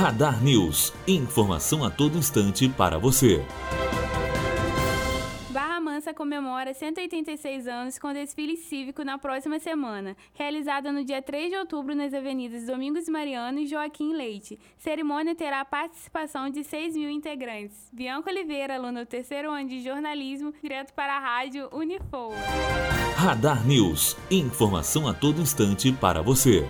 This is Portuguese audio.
Radar News. Informação a todo instante para você. Barra Mansa comemora 186 anos com desfile cívico na próxima semana, realizada no dia 3 de outubro nas avenidas Domingos Mariano e Joaquim Leite. Cerimônia terá a participação de 6 mil integrantes. Bianca Oliveira, aluno do terceiro ano de jornalismo, direto para a rádio Unifor. Radar News. Informação a todo instante para você.